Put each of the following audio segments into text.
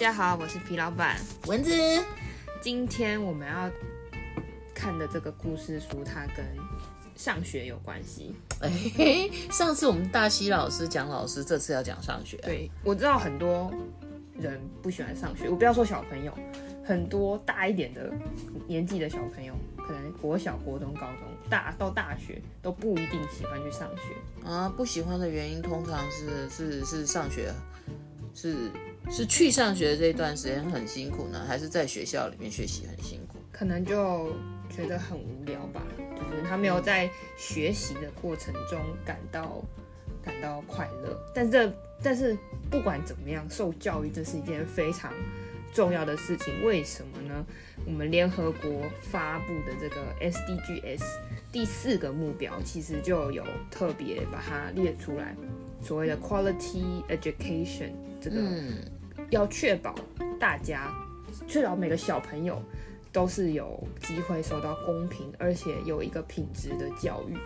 家好，我是皮老板蚊子。今天我们要看的这个故事书，它跟上学有关系。哎，上次我们大西老师讲老师，这次要讲上学。对，我知道很多。人不喜欢上学，我不要说小朋友，很多大一点的年纪的小朋友，可能国小、国中、高中，大到大学都不一定喜欢去上学啊。不喜欢的原因通常是是是上学，是是去上学的这一段时间很辛苦呢，还是在学校里面学习很辛苦？可能就觉得很无聊吧，就是他没有在学习的过程中感到感到快乐，但是这。但是不管怎么样，受教育这是一件非常重要的事情。为什么呢？我们联合国发布的这个 SDGs 第四个目标，其实就有特别把它列出来，所谓的 Quality Education，这个要确保大家，确保每个小朋友都是有机会受到公平，而且有一个品质的教育。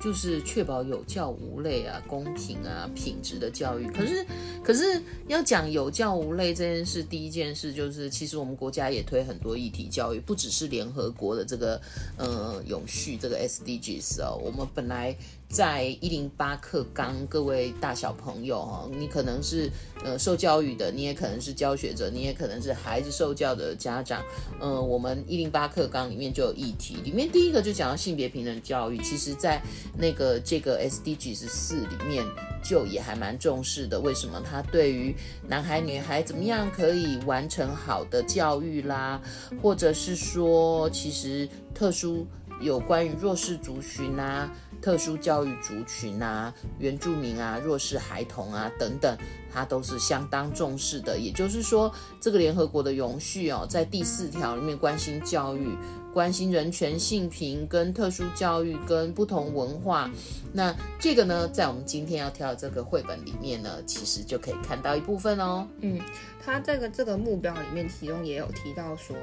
就是确保有教无类啊，公平啊，品质的教育。可是，可是要讲有教无类这件事，第一件事就是，其实我们国家也推很多议题教育，不只是联合国的这个呃永续这个 SDGs 哦，我们本来。在一零八课纲，各位大小朋友哈，你可能是呃受教育的，你也可能是教学者，你也可能是孩子受教的家长。嗯、我们一零八课纲里面就有议题，里面第一个就讲到性别平等教育。其实，在那个这个 SDG 十四里面，就也还蛮重视的。为什么？他对于男孩女孩怎么样可以完成好的教育啦，或者是说，其实特殊有关于弱势族群啊。特殊教育族群啊，原住民啊，弱势孩童啊等等，他都是相当重视的。也就是说，这个联合国的永续哦，在第四条里面关心教育、关心人权、性平跟特殊教育跟不同文化。那这个呢，在我们今天要挑的这个绘本里面呢，其实就可以看到一部分哦。嗯，他这个这个目标里面，其中也有提到说。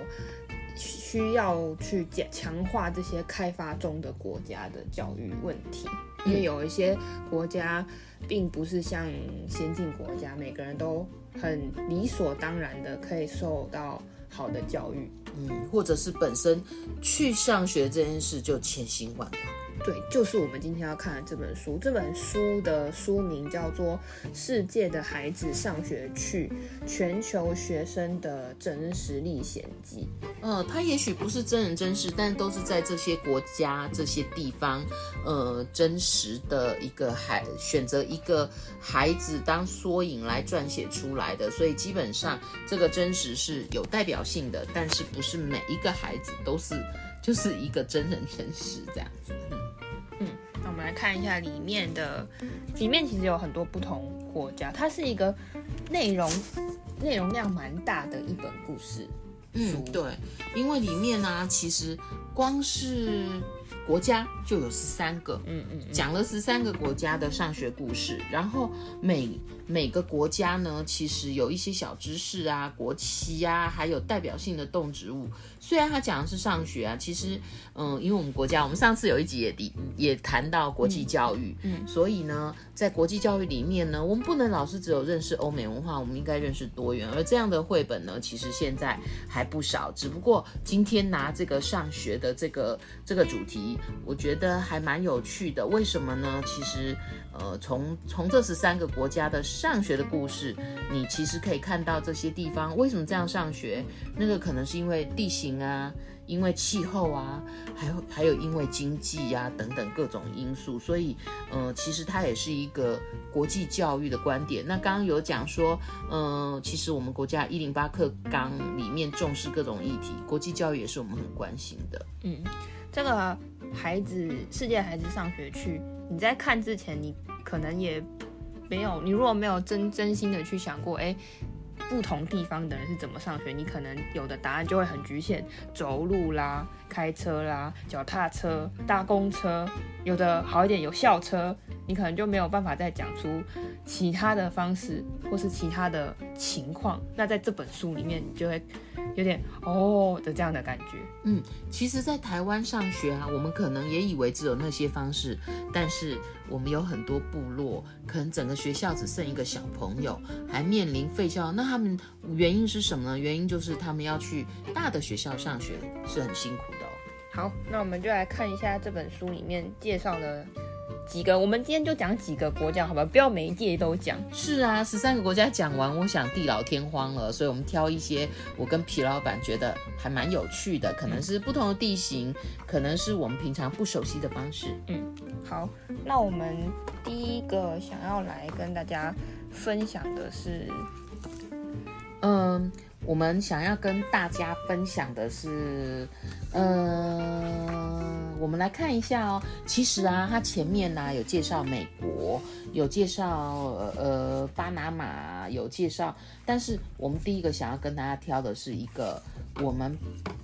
需要去强强化这些开发中的国家的教育问题，因为有一些国家并不是像先进国家，每个人都很理所当然的可以受到好的教育，嗯，或者是本身去上学这件事就千辛万苦。对，就是我们今天要看的这本书。这本书的书名叫做《世界的孩子上学去：全球学生的真实历险记》。呃，它也许不是真人真事，但都是在这些国家、这些地方，呃，真实的一个孩选择一个孩子当缩影来撰写出来的。所以基本上这个真实是有代表性的，但是不是每一个孩子都是就是一个真人真事这样子。嗯。那我们来看一下里面的，里面其实有很多不同国家，它是一个内容内容量蛮大的一本故事。嗯，对，因为里面呢、啊，其实光是国家就有十三个，嗯嗯，讲了十三个国家的上学故事，然后每每个国家呢，其实有一些小知识啊，国旗啊，还有代表性的动植物。虽然他讲的是上学啊，其实，嗯，因为我们国家，我们上次有一集也也谈到国际教育，嗯，嗯，所以呢，在国际教育里面呢，我们不能老是只有认识欧美文化，我们应该认识多元。而这样的绘本呢，其实现在还不少。只不过今天拿这个上学的这个这个主题，我觉得还蛮有趣的。为什么呢？其实，呃，从从这十三个国家的上学的故事，你其实可以看到这些地方为什么这样上学。那个可能是因为地形。啊，因为气候啊，还有还有因为经济呀、啊、等等各种因素，所以呃，其实它也是一个国际教育的观点。那刚刚有讲说，嗯、其实我们国家一零八课纲里面重视各种议题，国际教育也是我们很关心的。嗯，这个孩子，世界孩子上学去，你在看之前，你可能也没有，你如果没有真真心的去想过，哎。不同地方的人是怎么上学，你可能有的答案就会很局限，走路啦、开车啦、脚踏车、搭公车，有的好一点有校车，你可能就没有办法再讲出其他的方式或是其他的情况。那在这本书里面，你就会有点哦的这样的感觉。嗯，其实，在台湾上学啊，我们可能也以为只有那些方式，但是我们有很多部落，可能整个学校只剩一个小朋友，还面临废校。那他们原因是什么呢？原因就是他们要去大的学校上学，是很辛苦。好，那我们就来看一下这本书里面介绍的。几个，我们今天就讲几个国家，好吧？不要每一届都讲。是啊，十三个国家讲完，我想地老天荒了，所以我们挑一些我跟皮老板觉得还蛮有趣的，可能是不同的地形，可能是我们平常不熟悉的方式。嗯，好，那我们第一个想要来跟大家分享的是，嗯，我们想要跟大家分享的是，嗯。我们来看一下哦，其实啊，它前面呢、啊、有介绍美国，有介绍呃巴拿马，有介绍，但是我们第一个想要跟大家挑的是一个我们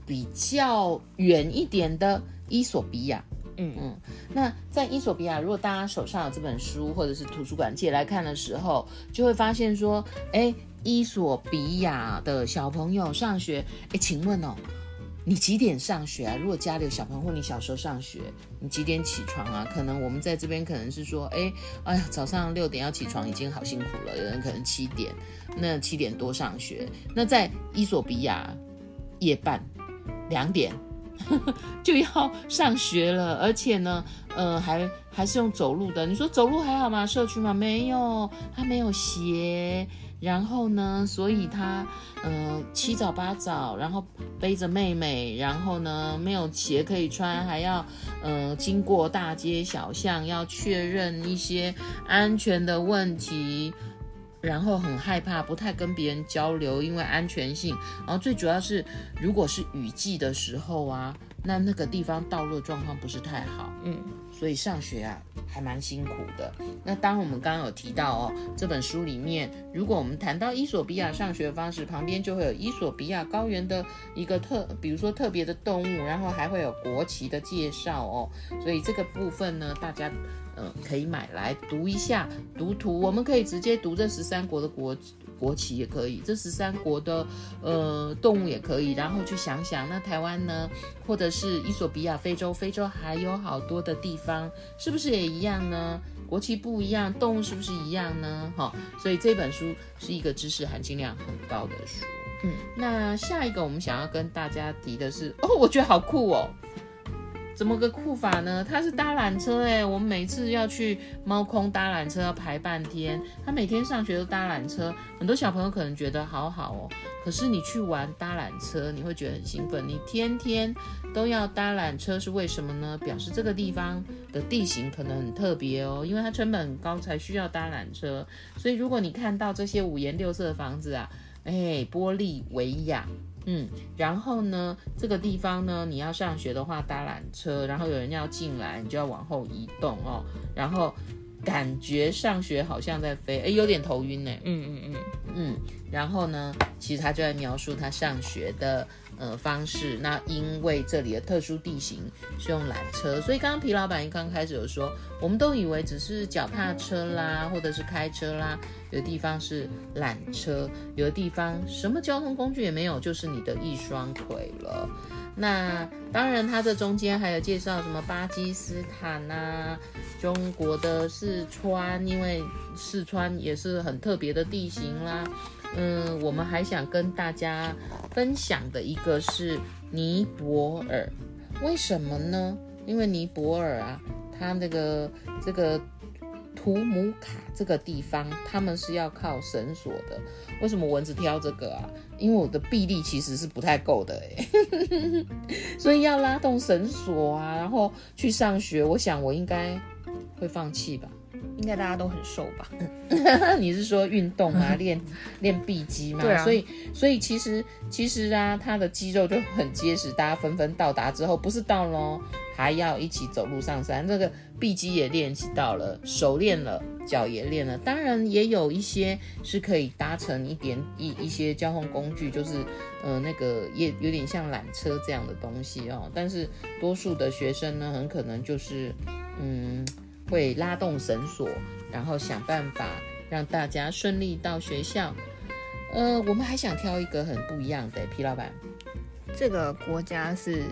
比较远一点的伊索比亚。嗯嗯，那在伊索比亚，如果大家手上有这本书或者是图书馆借来看的时候，就会发现说，哎，伊索比亚的小朋友上学，哎，请问哦。你几点上学啊？如果家里有小朋友，或你小时候上学，你几点起床啊？可能我们在这边可能是说，哎，哎呀，早上六点要起床，已经好辛苦了。有人可能七点，那七点多上学。那在伊索比亚，夜半两点呵呵 就要上学了，而且呢，呃，还还是用走路的。你说走路还好吗？社区吗？没有，他没有鞋。然后呢，所以他，呃，七早八早，然后背着妹妹，然后呢，没有鞋可以穿，还要，呃，经过大街小巷，要确认一些安全的问题，然后很害怕，不太跟别人交流，因为安全性。然后最主要是，如果是雨季的时候啊，那那个地方道路状况不是太好，嗯。所以上学啊，还蛮辛苦的。那当我们刚刚有提到哦，这本书里面，如果我们谈到伊索比亚上学方式，旁边就会有伊索比亚高原的一个特，比如说特别的动物，然后还会有国旗的介绍哦。所以这个部分呢，大家嗯、可以买来读一下，读图，我们可以直接读这十三国的国。国旗也可以，这十三国的呃动物也可以，然后去想想，那台湾呢，或者是伊索比亚、非洲，非洲还有好多的地方，是不是也一样呢？国旗不一样，动物是不是一样呢？哈、哦，所以这本书是一个知识含金量很高的书。嗯，那下一个我们想要跟大家提的是，哦，我觉得好酷哦。怎么个酷法呢？他是搭缆车诶，我们每次要去猫空搭缆车要排半天。他每天上学都搭缆车，很多小朋友可能觉得好好哦。可是你去玩搭缆车，你会觉得很兴奋。你天天都要搭缆车是为什么呢？表示这个地方的地形可能很特别哦，因为它成本很高才需要搭缆车。所以如果你看到这些五颜六色的房子啊，哎，玻利维亚。嗯，然后呢，这个地方呢，你要上学的话搭缆车，然后有人要进来，你就要往后移动哦，然后感觉上学好像在飞，诶，有点头晕呢。嗯嗯嗯嗯，然后呢，其实他就在描述他上学的。呃，方式，那因为这里的特殊地形是用缆车，所以刚刚皮老板一刚开始有说，我们都以为只是脚踏车啦，或者是开车啦，有的地方是缆车，有的地方什么交通工具也没有，就是你的一双腿了。那当然，它的中间还有介绍什么巴基斯坦啊，中国的四川，因为四川也是很特别的地形啦。嗯，我们还想跟大家分享的一个是尼泊尔，为什么呢？因为尼泊尔啊，它那个这个图姆卡这个地方，他们是要靠绳索的。为什么蚊子挑这个啊？因为我的臂力其实是不太够的诶，所以要拉动绳索啊，然后去上学。我想我应该会放弃吧。应该大家都很瘦吧？你是说运动啊，练练臂肌嘛？对啊。所以，所以其实其实啊，他的肌肉就很结实。大家纷纷到达之后，不是到咯，还要一起走路上山。这个臂肌也练习到了，手练了，脚也练了。当然也有一些是可以搭乘一点一一些交通工具，就是呃那个也有点像缆车这样的东西哦。但是多数的学生呢，很可能就是嗯会拉动绳索，然后想办法让大家顺利到学校。呃，我们还想挑一个很不一样的，皮老板，这个国家是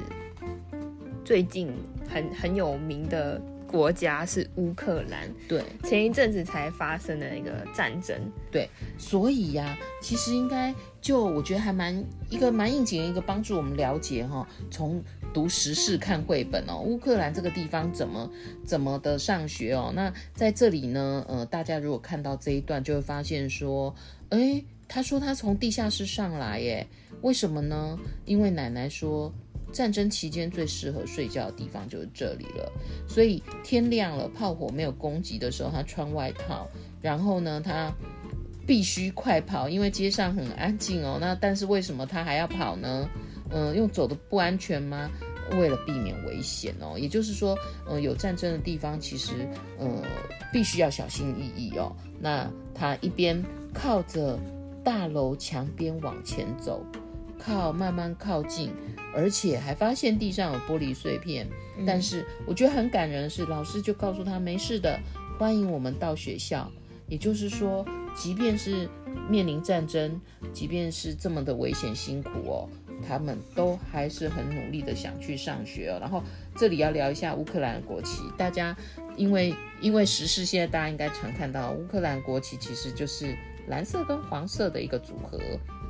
最近很很有名的。国家是乌克兰，对，前一阵子才发生的一个战争，对，所以呀、啊，其实应该就我觉得还蛮一个蛮应景的一个帮助我们了解哈，从读时事看绘本哦，乌克兰这个地方怎么怎么的上学哦，那在这里呢，呃，大家如果看到这一段，就会发现说，哎，他说他从地下室上来耶，为什么呢？因为奶奶说。战争期间最适合睡觉的地方就是这里了，所以天亮了，炮火没有攻击的时候，他穿外套，然后呢，他必须快跑，因为街上很安静哦。那但是为什么他还要跑呢？嗯、呃，用走的不安全吗？为了避免危险哦。也就是说，嗯、有战争的地方其实，呃，必须要小心翼翼哦。那他一边靠着大楼墙边往前走，靠慢慢靠近。而且还发现地上有玻璃碎片，嗯、但是我觉得很感人的是，老师就告诉他没事的，欢迎我们到学校。也就是说，即便是面临战争，即便是这么的危险辛苦哦，他们都还是很努力的想去上学哦。然后这里要聊一下乌克兰国旗，大家因为因为时事，现在大家应该常看到乌克兰国旗其实就是蓝色跟黄色的一个组合。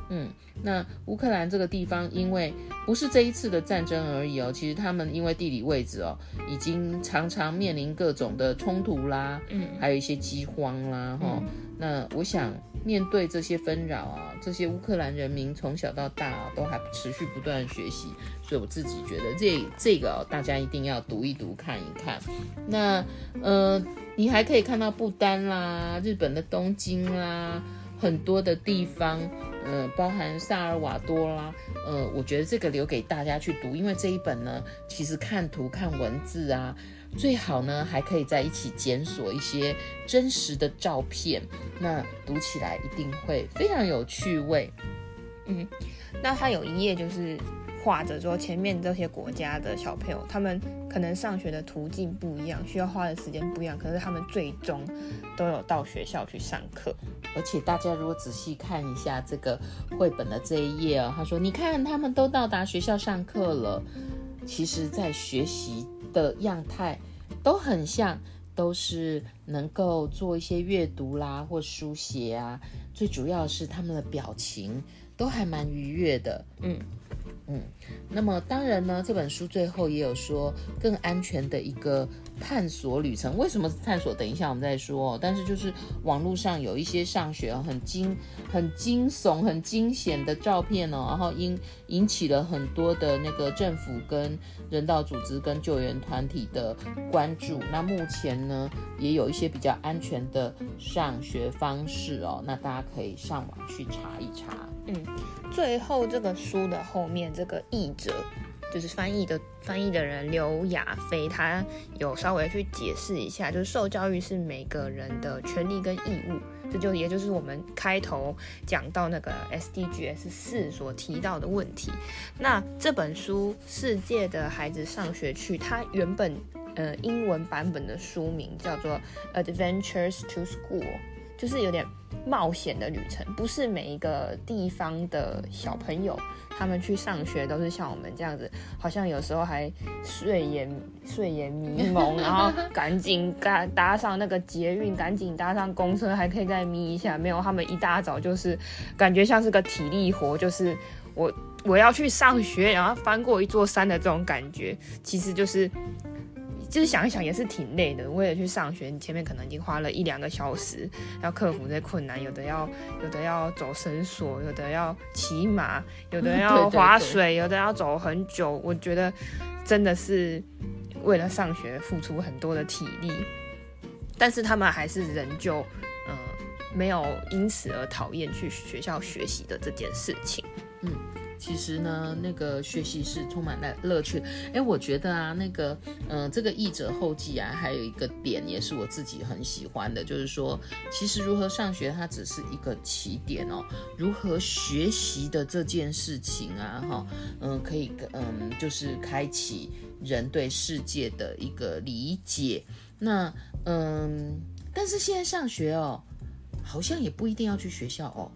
嗯，那乌克兰这个地方，因为不是这一次的战争而已哦，其实他们因为地理位置哦，已经常常面临各种的冲突啦，嗯，还有一些饥荒啦，哈、嗯。那我想面对这些纷扰啊，这些乌克兰人民从小到大啊，都还持续不断学习，所以我自己觉得这这个哦，大家一定要读一读看一看。那呃，你还可以看到不丹啦，日本的东京啦，很多的地方。嗯，包含萨尔瓦多啦，呃，我觉得这个留给大家去读，因为这一本呢，其实看图看文字啊，最好呢还可以在一起检索一些真实的照片，那读起来一定会非常有趣味。嗯，那它有一页就是。画着说，前面这些国家的小朋友，他们可能上学的途径不一样，需要花的时间不一样，可是他们最终都有到学校去上课。而且大家如果仔细看一下这个绘本的这一页哦，他说：“你看，他们都到达学校上课了。”其实，在学习的样态都很像，都是能够做一些阅读啦或书写啊。最主要是他们的表情都还蛮愉悦的，嗯。嗯，那么当然呢，这本书最后也有说更安全的一个探索旅程。为什么是探索？等一下我们再说。哦但是就是网络上有一些上学很惊、很惊悚、很惊险的照片哦，然后引引起了很多的那个政府跟人道组织跟救援团体的关注。那目前呢，也有一些比较安全的上学方式哦，那大家可以上网去查一查。嗯，最后这个书的后面，这个译者就是翻译的翻译的人刘亚飞，他有稍微去解释一下，就是受教育是每个人的权利跟义务，这就也就是我们开头讲到那个 SDGs 四所提到的问题。那这本书《世界的孩子上学去》，它原本呃英文版本的书名叫做 Adventures to School。就是有点冒险的旅程，不是每一个地方的小朋友他们去上学都是像我们这样子，好像有时候还睡眼睡眼迷蒙，然后赶紧赶搭上那个捷运，赶紧搭上公车，还可以再眯一下。没有，他们一大早就是感觉像是个体力活，就是我我要去上学，然后翻过一座山的这种感觉，其实就是。就是想一想也是挺累的，为了去上学，你前面可能已经花了一两个小时，要克服这些困难，有的要有的要走绳索，有的要骑马，有的要划水，有的要走很久。我觉得真的是为了上学付出很多的体力，但是他们还是仍旧嗯、呃、没有因此而讨厌去学校学习的这件事情。嗯，其实呢，那个学习是充满了乐趣。哎，我觉得啊，那个，嗯、呃，这个译者后记啊，还有一个点也是我自己很喜欢的，就是说，其实如何上学，它只是一个起点哦。如何学习的这件事情啊，哈，嗯，可以，嗯，就是开启人对世界的一个理解。那，嗯，但是现在上学哦，好像也不一定要去学校哦。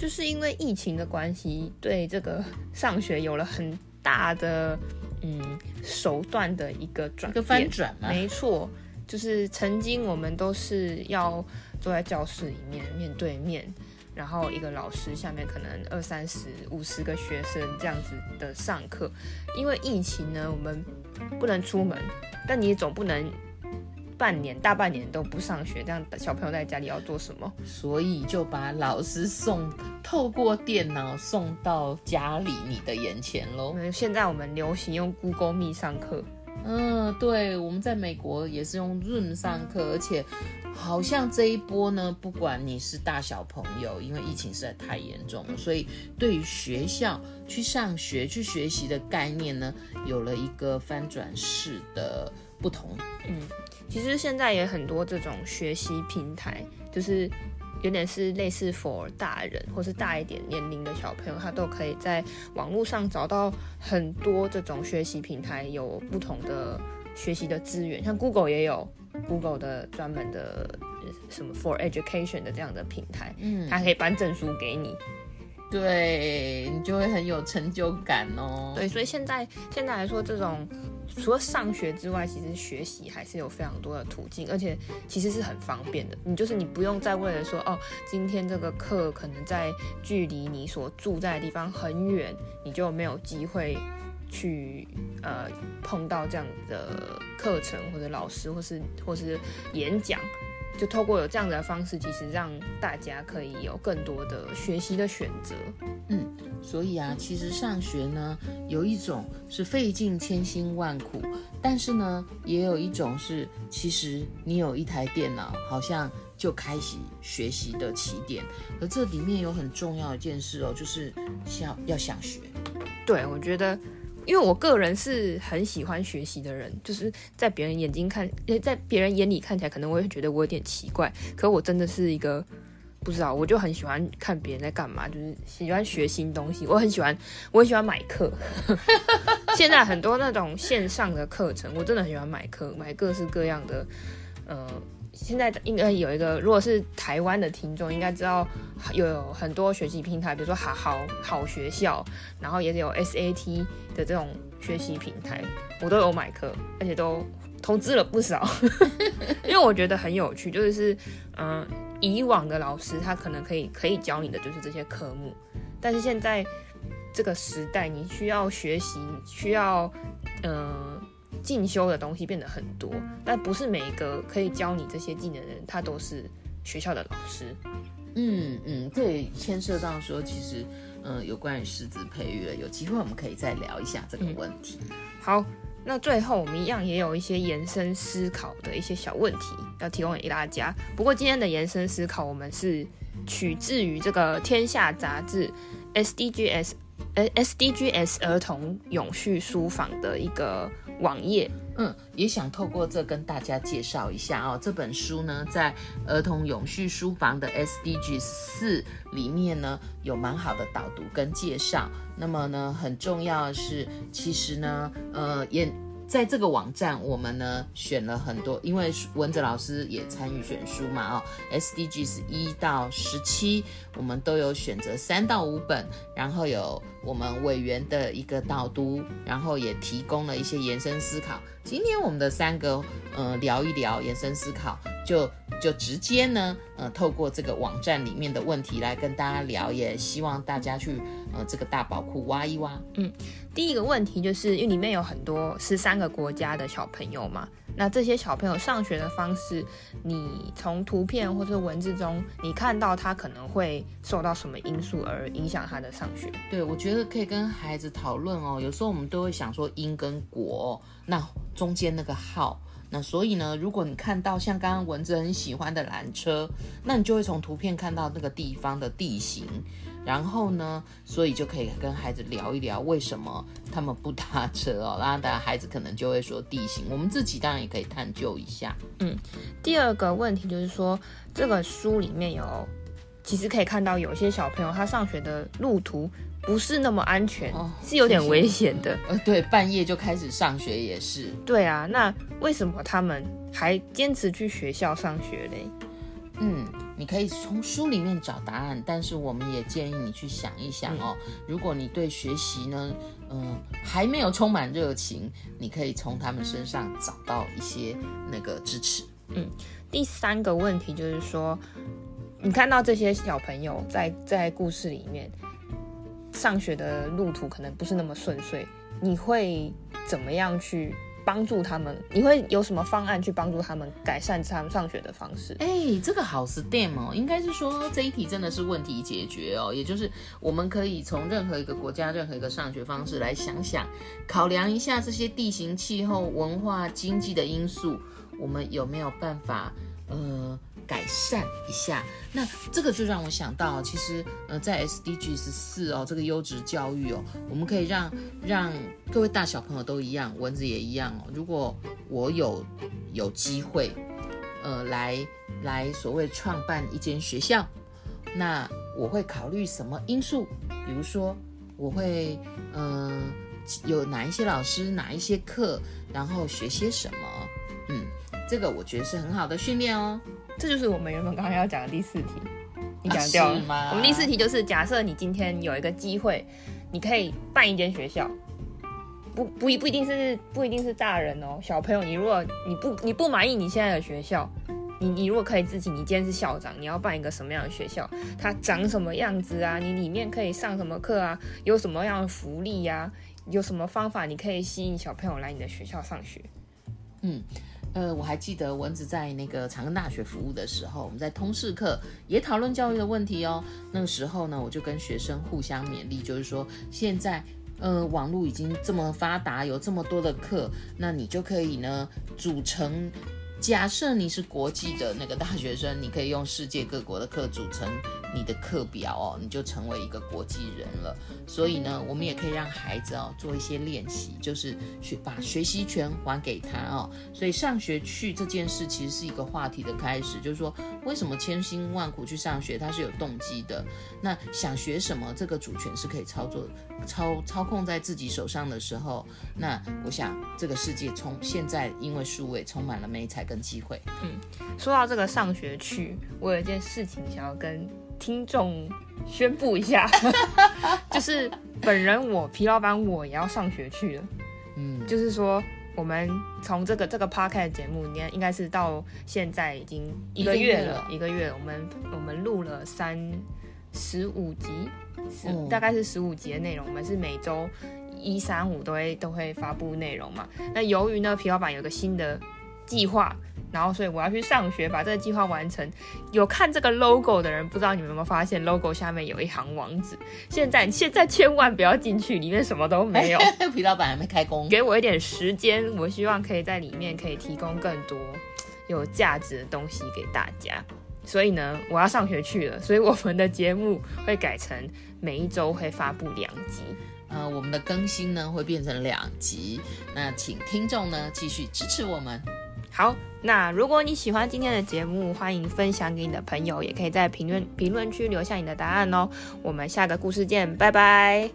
就是因为疫情的关系，对这个上学有了很大的嗯手段的一个转变，一个翻转嘛。没错，就是曾经我们都是要坐在教室里面面对面，然后一个老师下面可能二三十、五十个学生这样子的上课。因为疫情呢，我们不能出门，但你总不能。半年大半年都不上学，这样小朋友在家里要做什么？所以就把老师送透过电脑送到家里你的眼前喽。现在我们流行用 Google Meet 上课。嗯，对，我们在美国也是用 Zoom 上课，而且好像这一波呢，不管你是大小朋友，因为疫情实在太严重了，所以对于学校去上学去学习的概念呢，有了一个翻转式的不同。嗯。其实现在也很多这种学习平台，就是有点是类似 for 大人或是大一点年龄的小朋友，他都可以在网络上找到很多这种学习平台，有不同的学习的资源。像 Google 也有 Google 的专门的什么 for education 的这样的平台，嗯，它可以颁证书给你，对，你就会很有成就感哦。对，所以现在现在来说这种。除了上学之外，其实学习还是有非常多的途径，而且其实是很方便的。你就是你不用再为了说哦，今天这个课可能在距离你所住在的地方很远，你就没有机会去呃碰到这样的课程或者老师或是或是演讲。就透过有这样的方式，其实让大家可以有更多的学习的选择。嗯，所以啊，其实上学呢，有一种是费尽千辛万苦，但是呢，也有一种是其实你有一台电脑，好像就开始学习的起点。而这里面有很重要一件事哦，就是想要想学。对，我觉得。因为我个人是很喜欢学习的人，就是在别人眼睛看，在别人眼里看起来，可能我会觉得我有点奇怪。可我真的是一个不知道，我就很喜欢看别人在干嘛，就是喜欢学新东西。我很喜欢，我很喜欢买课。现在很多那种线上的课程，我真的很喜欢买课，买各式各样的，呃。现在应该有一个，如果是台湾的听众，应该知道有很多学习平台，比如说好好好学校，然后也有 SAT 的这种学习平台，我都有买课，而且都投资了不少，因为我觉得很有趣，就是嗯、以往的老师他可能可以可以教你的就是这些科目，但是现在这个时代，你需要学习，需要嗯。呃进修的东西变得很多，但不是每一个可以教你这些技能的人，他都是学校的老师。嗯嗯，这也牵涉到说，其实，嗯，有关于师资培育了，有机会我们可以再聊一下这个问题。嗯。好，那最后我们一样也有一些延伸思考的一些小问题要提供给大家。不过今天的延伸思考，我们是取自于这个《天下》杂志 SDGs，呃 SDGs 儿童永续书房的一个。网页，嗯，也想透过这跟大家介绍一下哦。这本书呢，在儿童永续书房的 SDG 四里面呢，有蛮好的导读跟介绍。那么呢，很重要的是，其实呢，呃，也。在这个网站，我们呢选了很多，因为文哲老师也参与选书嘛，哦，SDGs 一到十七，我们都有选择三到五本，然后有我们委员的一个导读，然后也提供了一些延伸思考。今天我们的三个，呃，聊一聊延伸思考，就就直接呢，呃，透过这个网站里面的问题来跟大家聊，也希望大家去，呃，这个大宝库挖一挖。嗯，第一个问题就是因为里面有很多十三个国家的小朋友嘛，那这些小朋友上学的方式，你从图片或者文字中，你看到他可能会受到什么因素而影响他的上学？对，我觉得可以跟孩子讨论哦。有时候我们都会想说因跟果，那中间那个号。那所以呢，如果你看到像刚刚文字很喜欢的缆车，那你就会从图片看到那个地方的地形，然后呢，所以就可以跟孩子聊一聊为什么他们不搭车哦。然后大家孩子可能就会说地形，我们自己当然也可以探究一下。嗯，第二个问题就是说，这个书里面有，其实可以看到有些小朋友他上学的路途不是那么安全，哦、是有点危险的。呃，对，半夜就开始上学也是。对啊，那为什么他们还坚持去学校上学嘞？嗯，你可以从书里面找答案，但是我们也建议你去想一想哦。嗯、如果你对学习呢，嗯、呃，还没有充满热情，你可以从他们身上找到一些那个支持。嗯，第三个问题就是说，你看到这些小朋友在在故事里面上学的路途可能不是那么顺遂，你会怎么样去？帮助他们，你会有什么方案去帮助他们改善他们上学的方式？哎、这个好 STEM 哦，应该是说这一题真的是问题解决哦，也就是我们可以从任何一个国家、任何一个上学方式来想想，考量一下这些地形、气候、文化、经济的因素，我们有没有办法？呃。改善一下，那这个就让我想到，其实呃，在 SDG 十四哦，这个优质教育哦，我们可以让让各位大小朋友都一样，蚊子也一样哦。如果我有有机会，呃，来来所谓创办一间学校，那我会考虑什么因素？比如说，我会嗯、有哪一些老师，哪一些课，然后学些什么？嗯，这个我觉得是很好的训练哦。这就是我们原本刚刚要讲的第四题，你讲掉了。啊、吗？我们第四题就是假设你今天有一个机会，你可以办一间学校，不不不一定是不一定是大人哦，小朋友，你如果你不你不满意你现在的学校，你你如果可以自己，你今天是校长，你要办一个什么样的学校？它长什么样子啊？你里面可以上什么课啊？有什么样的福利呀、啊？有什么方法你可以吸引小朋友来你的学校上学？嗯。呃，我还记得蚊子在那个长庚大学服务的时候，我们在通识课也讨论教育的问题哦。那个时候呢，我就跟学生互相勉励，就是说现在呃网络已经这么发达，有这么多的课，那你就可以呢组成。假设你是国际的那个大学生，你可以用世界各国的课组成你的课表哦，你就成为一个国际人了。所以呢，我们也可以让孩子哦做一些练习，就是学把学习权还给他哦。所以上学去这件事其实是一个话题的开始，就是说为什么千辛万苦去上学，他是有动机的。那想学什么，这个主权是可以操作、操操控在自己手上的时候，那我想这个世界从现在因为数位充满了美彩。跟机会，嗯，说到这个上学去，我有一件事情想要跟听众宣布一下，就是本人我皮老板我也要上学去了，嗯，就是说我们从这个这个 podcast 节目，应该应该是到现在已经一个月了，一个月，一个月，我们我们录了三十五集，大概是十五集的内容，我们是每周一三五都会都会发布内容嘛，那由于呢皮老板有个新的。计划，然后所以我要去上学，把这个计划完成。有看这个 logo 的人，不知道你们有没有发现，logo 下面有一行网址。现在现在千万不要进去，里面什么都没有。皮老板还没开工，给我一点时间，我希望可以在里面可以提供更多有价值的东西给大家。所以呢，我要上学去了，所以我们的节目会改成每一周会发布两集。呃，我们的更新呢会变成两集。那请听众呢继续支持我们。好那如果你喜欢今天的节目欢迎分享给你的朋友也可以在评论评论区留下你的答案哦。我们下个故事见拜拜。